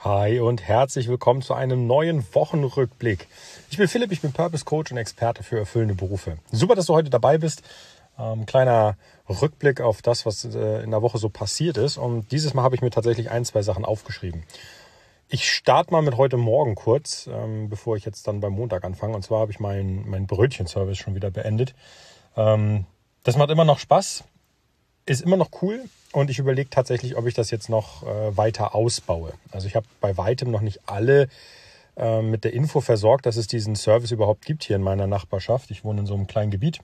Hi und herzlich willkommen zu einem neuen Wochenrückblick. Ich bin Philipp, ich bin Purpose Coach und Experte für erfüllende Berufe. Super, dass du heute dabei bist. Ähm, kleiner Rückblick auf das, was äh, in der Woche so passiert ist. Und dieses Mal habe ich mir tatsächlich ein, zwei Sachen aufgeschrieben. Ich starte mal mit heute Morgen kurz, ähm, bevor ich jetzt dann beim Montag anfange. Und zwar habe ich meinen mein Brötchenservice schon wieder beendet. Ähm, das macht immer noch Spaß, ist immer noch cool. Und ich überlege tatsächlich, ob ich das jetzt noch äh, weiter ausbaue. Also ich habe bei weitem noch nicht alle äh, mit der Info versorgt, dass es diesen Service überhaupt gibt hier in meiner Nachbarschaft. Ich wohne in so einem kleinen Gebiet.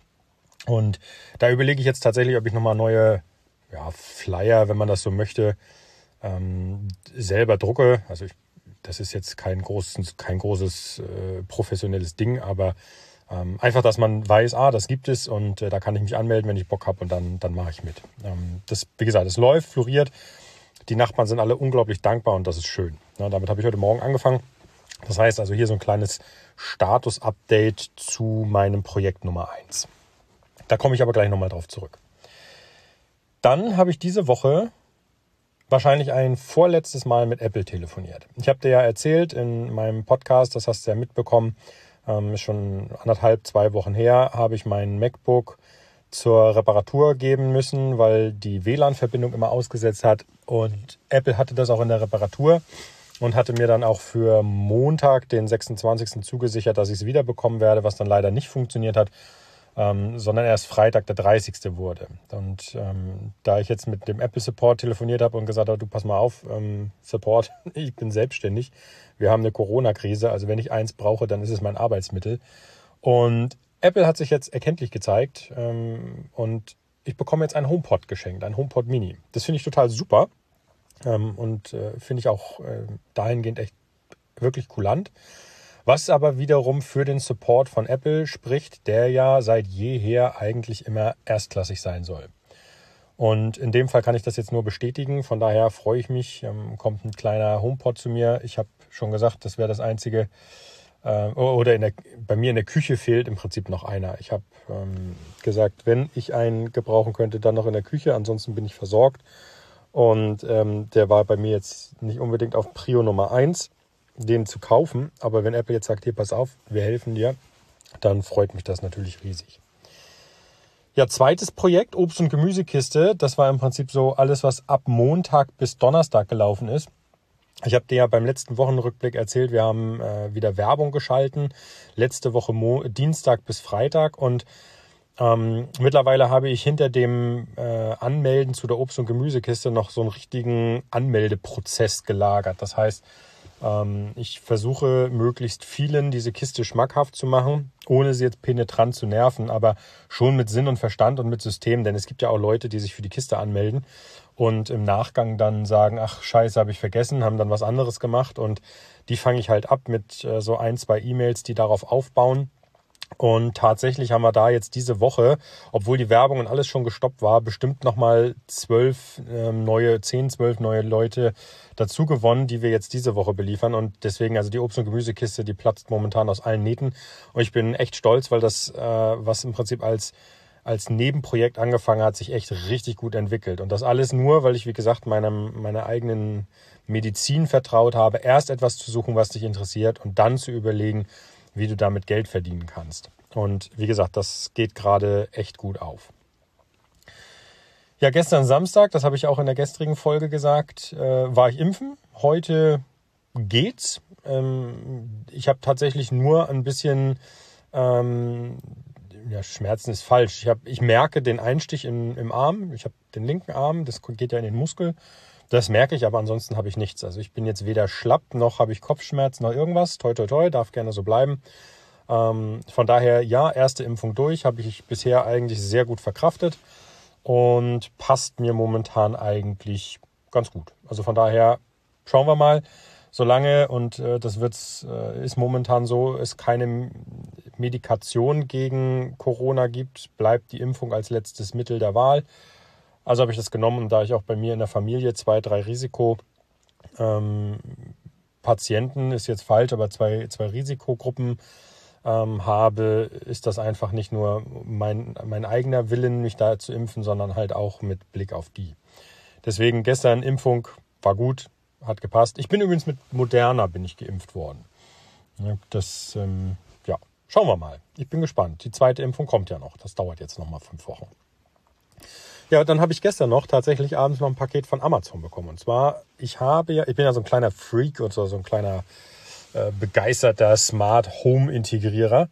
Und da überlege ich jetzt tatsächlich, ob ich nochmal neue ja, Flyer, wenn man das so möchte, ähm, selber drucke. Also ich, das ist jetzt kein großes, kein großes äh, professionelles Ding, aber ähm, einfach, dass man weiß, ah, das gibt es und äh, da kann ich mich anmelden, wenn ich Bock habe und dann, dann mache ich mit. Ähm, das, wie gesagt, es läuft, floriert. Die Nachbarn sind alle unglaublich dankbar und das ist schön. Ja, damit habe ich heute Morgen angefangen. Das heißt also hier so ein kleines Status-Update zu meinem Projekt Nummer 1. Da komme ich aber gleich nochmal drauf zurück. Dann habe ich diese Woche wahrscheinlich ein vorletztes Mal mit Apple telefoniert. Ich habe dir ja erzählt in meinem Podcast, das hast du ja mitbekommen, ähm, schon anderthalb, zwei Wochen her, habe ich mein MacBook zur Reparatur geben müssen, weil die WLAN-Verbindung immer ausgesetzt hat. Und Apple hatte das auch in der Reparatur und hatte mir dann auch für Montag, den 26. zugesichert, dass ich es wiederbekommen werde, was dann leider nicht funktioniert hat ähm, sondern erst Freitag der 30. wurde. Und ähm, da ich jetzt mit dem Apple Support telefoniert habe und gesagt habe, du pass mal auf, ähm, Support, ich bin selbstständig, wir haben eine Corona-Krise, also wenn ich eins brauche, dann ist es mein Arbeitsmittel. Und Apple hat sich jetzt erkenntlich gezeigt ähm, und ich bekomme jetzt ein HomePod geschenkt, ein HomePod Mini. Das finde ich total super ähm, und äh, finde ich auch äh, dahingehend echt wirklich kulant. Was aber wiederum für den Support von Apple spricht, der ja seit jeher eigentlich immer erstklassig sein soll. Und in dem Fall kann ich das jetzt nur bestätigen. Von daher freue ich mich. Ähm, kommt ein kleiner HomePod zu mir. Ich habe schon gesagt, das wäre das einzige. Äh, oder der, bei mir in der Küche fehlt im Prinzip noch einer. Ich habe ähm, gesagt, wenn ich einen gebrauchen könnte, dann noch in der Küche. Ansonsten bin ich versorgt. Und ähm, der war bei mir jetzt nicht unbedingt auf Prio Nummer eins den zu kaufen. Aber wenn Apple jetzt sagt, hier, pass auf, wir helfen dir, dann freut mich das natürlich riesig. Ja, zweites Projekt, Obst- und Gemüsekiste. Das war im Prinzip so alles, was ab Montag bis Donnerstag gelaufen ist. Ich habe dir ja beim letzten Wochenrückblick erzählt, wir haben äh, wieder Werbung geschalten. Letzte Woche Mo Dienstag bis Freitag. Und ähm, mittlerweile habe ich hinter dem äh, Anmelden zu der Obst- und Gemüsekiste noch so einen richtigen Anmeldeprozess gelagert. Das heißt, ich versuche möglichst vielen diese Kiste schmackhaft zu machen, ohne sie jetzt penetrant zu nerven, aber schon mit Sinn und Verstand und mit System, denn es gibt ja auch Leute, die sich für die Kiste anmelden und im Nachgang dann sagen, ach scheiße, habe ich vergessen, haben dann was anderes gemacht und die fange ich halt ab mit äh, so ein, zwei E-Mails, die darauf aufbauen und tatsächlich haben wir da jetzt diese Woche, obwohl die Werbung und alles schon gestoppt war, bestimmt nochmal zwölf ähm, neue, zehn, zwölf neue Leute dazu gewonnen, die wir jetzt diese Woche beliefern. Und deswegen, also die Obst- und Gemüsekiste, die platzt momentan aus allen Nähten. Und ich bin echt stolz, weil das, äh, was im Prinzip als als Nebenprojekt angefangen hat, sich echt richtig gut entwickelt. Und das alles nur, weil ich, wie gesagt, meinem, meiner eigenen Medizin vertraut habe, erst etwas zu suchen, was dich interessiert und dann zu überlegen, wie du damit Geld verdienen kannst. Und wie gesagt, das geht gerade echt gut auf. Ja, gestern Samstag, das habe ich auch in der gestrigen Folge gesagt, äh, war ich impfen. Heute geht's. Ähm, ich habe tatsächlich nur ein bisschen, ähm, ja, Schmerzen ist falsch. Ich, hab, ich merke den Einstich in, im Arm. Ich habe den linken Arm, das geht ja in den Muskel. Das merke ich, aber ansonsten habe ich nichts. Also ich bin jetzt weder schlapp, noch habe ich Kopfschmerzen, noch irgendwas. Toi, toi, toi, darf gerne so bleiben. Ähm, von daher, ja, erste Impfung durch, habe ich bisher eigentlich sehr gut verkraftet und passt mir momentan eigentlich ganz gut. Also von daher schauen wir mal, solange, und äh, das wird's, äh, ist momentan so, es keine Medikation gegen Corona gibt, bleibt die Impfung als letztes Mittel der Wahl. Also habe ich das genommen und da ich auch bei mir in der Familie zwei, drei Risikopatienten, ähm, ist jetzt falsch, aber zwei, zwei Risikogruppen ähm, habe, ist das einfach nicht nur mein, mein eigener Willen, mich da zu impfen, sondern halt auch mit Blick auf die. Deswegen gestern Impfung war gut, hat gepasst. Ich bin übrigens mit Moderna bin ich geimpft worden. Das, ähm, ja, schauen wir mal. Ich bin gespannt. Die zweite Impfung kommt ja noch. Das dauert jetzt noch mal fünf Wochen. Ja, dann habe ich gestern noch tatsächlich abends noch ein Paket von Amazon bekommen. Und zwar, ich habe ja, ich bin ja so ein kleiner Freak und so, so ein kleiner äh, begeisterter Smart Home Integrierer.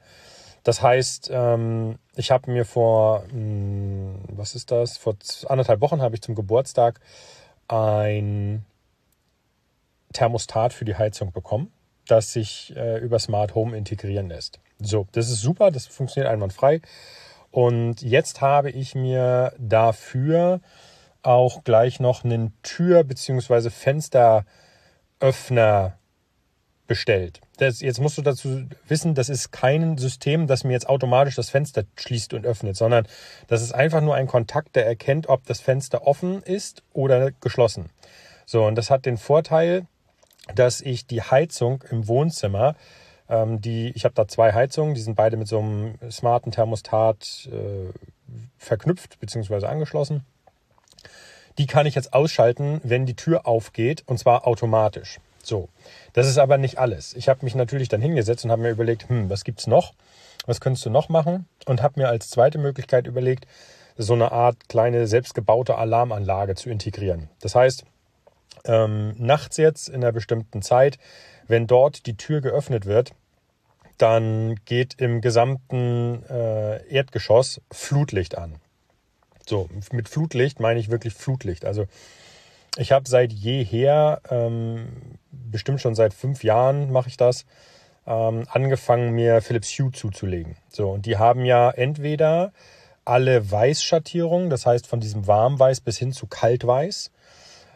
Das heißt, ähm, ich habe mir vor, mh, hm, was ist das? Vor anderthalb Wochen habe ich zum Geburtstag ein Thermostat für die Heizung bekommen, das sich äh, über Smart Home integrieren lässt. So, das ist super, das funktioniert einwandfrei. Und jetzt habe ich mir dafür auch gleich noch einen Tür- bzw. Fensteröffner bestellt. Das, jetzt musst du dazu wissen, das ist kein System, das mir jetzt automatisch das Fenster schließt und öffnet, sondern das ist einfach nur ein Kontakt, der erkennt, ob das Fenster offen ist oder geschlossen. So, und das hat den Vorteil, dass ich die Heizung im Wohnzimmer ähm, die, ich habe da zwei Heizungen, die sind beide mit so einem smarten Thermostat äh, verknüpft bzw. angeschlossen. Die kann ich jetzt ausschalten, wenn die Tür aufgeht und zwar automatisch. So, das ist aber nicht alles. Ich habe mich natürlich dann hingesetzt und habe mir überlegt, hm, was gibt's noch? Was könntest du noch machen? Und habe mir als zweite Möglichkeit überlegt, so eine Art kleine selbstgebaute Alarmanlage zu integrieren. Das heißt, ähm, nachts jetzt in einer bestimmten Zeit, wenn dort die Tür geöffnet wird, dann geht im gesamten äh, Erdgeschoss Flutlicht an. So, mit Flutlicht meine ich wirklich Flutlicht. Also ich habe seit jeher, ähm, bestimmt schon seit fünf Jahren mache ich das, ähm, angefangen, mir Philips Hue zuzulegen. So, und die haben ja entweder alle Weißschattierungen, das heißt von diesem Warmweiß bis hin zu Kaltweiß,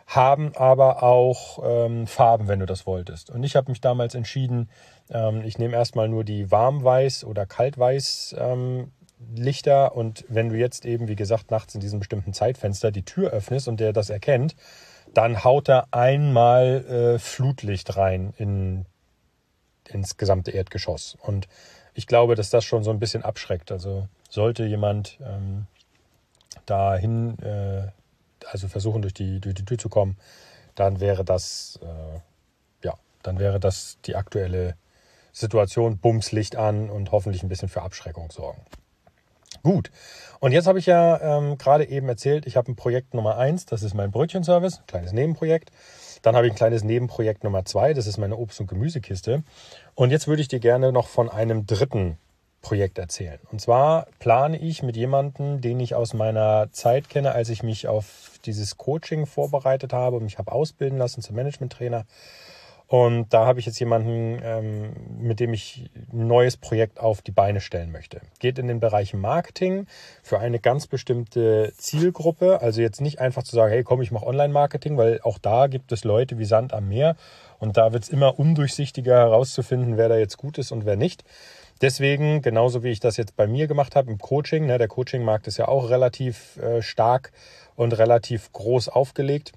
haben aber auch ähm, Farben, wenn du das wolltest. Und ich habe mich damals entschieden, ähm, ich nehme erstmal nur die Warmweiß- oder Kaltweiß ähm, Lichter und wenn du jetzt eben, wie gesagt, nachts in diesem bestimmten Zeitfenster die Tür öffnest und der das erkennt, dann haut er einmal äh, Flutlicht rein in, ins gesamte Erdgeschoss. Und ich glaube, dass das schon so ein bisschen abschreckt. Also sollte jemand ähm, dahin, äh, also versuchen, durch die, durch die Tür zu kommen, dann wäre das, äh, ja, dann wäre das die aktuelle Situation, Bums Licht an und hoffentlich ein bisschen für Abschreckung sorgen. Gut. Und jetzt habe ich ja ähm, gerade eben erzählt, ich habe ein Projekt Nummer eins, das ist mein Brötchenservice, ein kleines Nebenprojekt. Dann habe ich ein kleines Nebenprojekt Nummer zwei, das ist meine Obst- und Gemüsekiste. Und jetzt würde ich dir gerne noch von einem dritten Projekt erzählen. Und zwar plane ich mit jemandem, den ich aus meiner Zeit kenne, als ich mich auf dieses Coaching vorbereitet habe und mich habe ausbilden lassen zum Managementtrainer, und da habe ich jetzt jemanden, ähm, mit dem ich ein neues Projekt auf die Beine stellen möchte. Geht in den Bereich Marketing für eine ganz bestimmte Zielgruppe. Also jetzt nicht einfach zu sagen, hey komm, ich mache Online-Marketing, weil auch da gibt es Leute wie Sand am Meer. Und da wird es immer undurchsichtiger herauszufinden, wer da jetzt gut ist und wer nicht. Deswegen, genauso wie ich das jetzt bei mir gemacht habe im Coaching, ne, der Coaching-Markt ist ja auch relativ äh, stark und relativ groß aufgelegt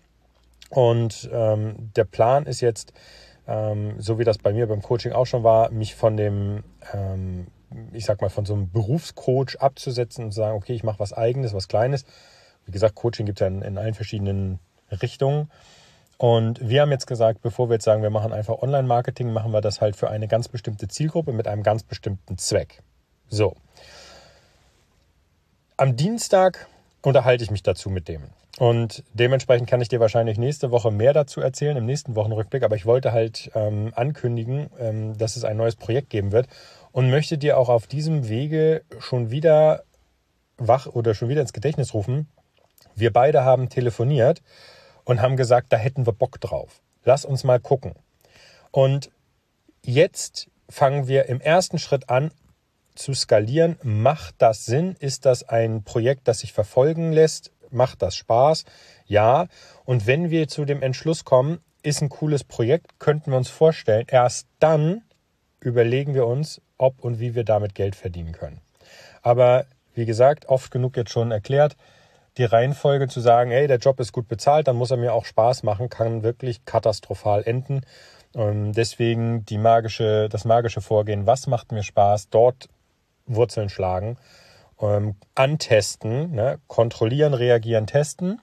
und ähm, der Plan ist jetzt, ähm, so wie das bei mir beim Coaching auch schon war, mich von dem, ähm, ich sag mal, von so einem Berufscoach abzusetzen und zu sagen, okay, ich mache was eigenes, was Kleines. Wie gesagt, Coaching gibt es ja in, in allen verschiedenen Richtungen. Und wir haben jetzt gesagt, bevor wir jetzt sagen, wir machen einfach Online-Marketing, machen wir das halt für eine ganz bestimmte Zielgruppe mit einem ganz bestimmten Zweck. So. Am Dienstag unterhalte ich mich dazu mit dem. Und dementsprechend kann ich dir wahrscheinlich nächste Woche mehr dazu erzählen, im nächsten Wochenrückblick. Aber ich wollte halt ähm, ankündigen, ähm, dass es ein neues Projekt geben wird und möchte dir auch auf diesem Wege schon wieder wach oder schon wieder ins Gedächtnis rufen. Wir beide haben telefoniert und haben gesagt, da hätten wir Bock drauf. Lass uns mal gucken. Und jetzt fangen wir im ersten Schritt an zu skalieren. Macht das Sinn? Ist das ein Projekt, das sich verfolgen lässt? macht das Spaß? Ja. Und wenn wir zu dem Entschluss kommen, ist ein cooles Projekt, könnten wir uns vorstellen, erst dann überlegen wir uns, ob und wie wir damit Geld verdienen können. Aber wie gesagt, oft genug jetzt schon erklärt, die Reihenfolge zu sagen, hey, der Job ist gut bezahlt, dann muss er mir auch Spaß machen, kann wirklich katastrophal enden. Und deswegen die magische, das magische Vorgehen, was macht mir Spaß, dort Wurzeln schlagen ähm, antesten, ne? kontrollieren, reagieren, testen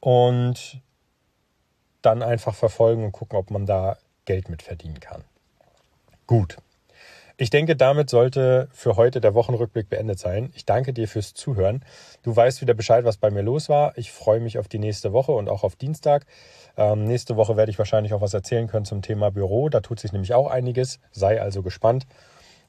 und dann einfach verfolgen und gucken, ob man da Geld mit verdienen kann. Gut. Ich denke, damit sollte für heute der Wochenrückblick beendet sein. Ich danke dir fürs Zuhören. Du weißt wieder Bescheid, was bei mir los war. Ich freue mich auf die nächste Woche und auch auf Dienstag. Ähm, nächste Woche werde ich wahrscheinlich auch was erzählen können zum Thema Büro. Da tut sich nämlich auch einiges. Sei also gespannt.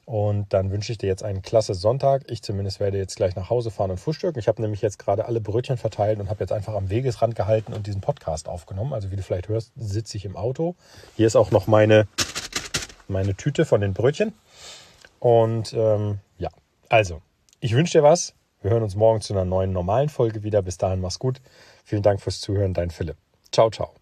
Und dann wünsche ich dir jetzt einen klasse Sonntag. Ich zumindest werde jetzt gleich nach Hause fahren und frühstücken. Ich habe nämlich jetzt gerade alle Brötchen verteilt und habe jetzt einfach am Wegesrand gehalten und diesen Podcast aufgenommen. Also wie du vielleicht hörst, sitze ich im Auto. Hier ist auch noch meine, meine Tüte von den Brötchen. Und ähm, ja, also, ich wünsche dir was. Wir hören uns morgen zu einer neuen normalen Folge wieder. Bis dahin, mach's gut. Vielen Dank fürs Zuhören, dein Philipp. Ciao, ciao.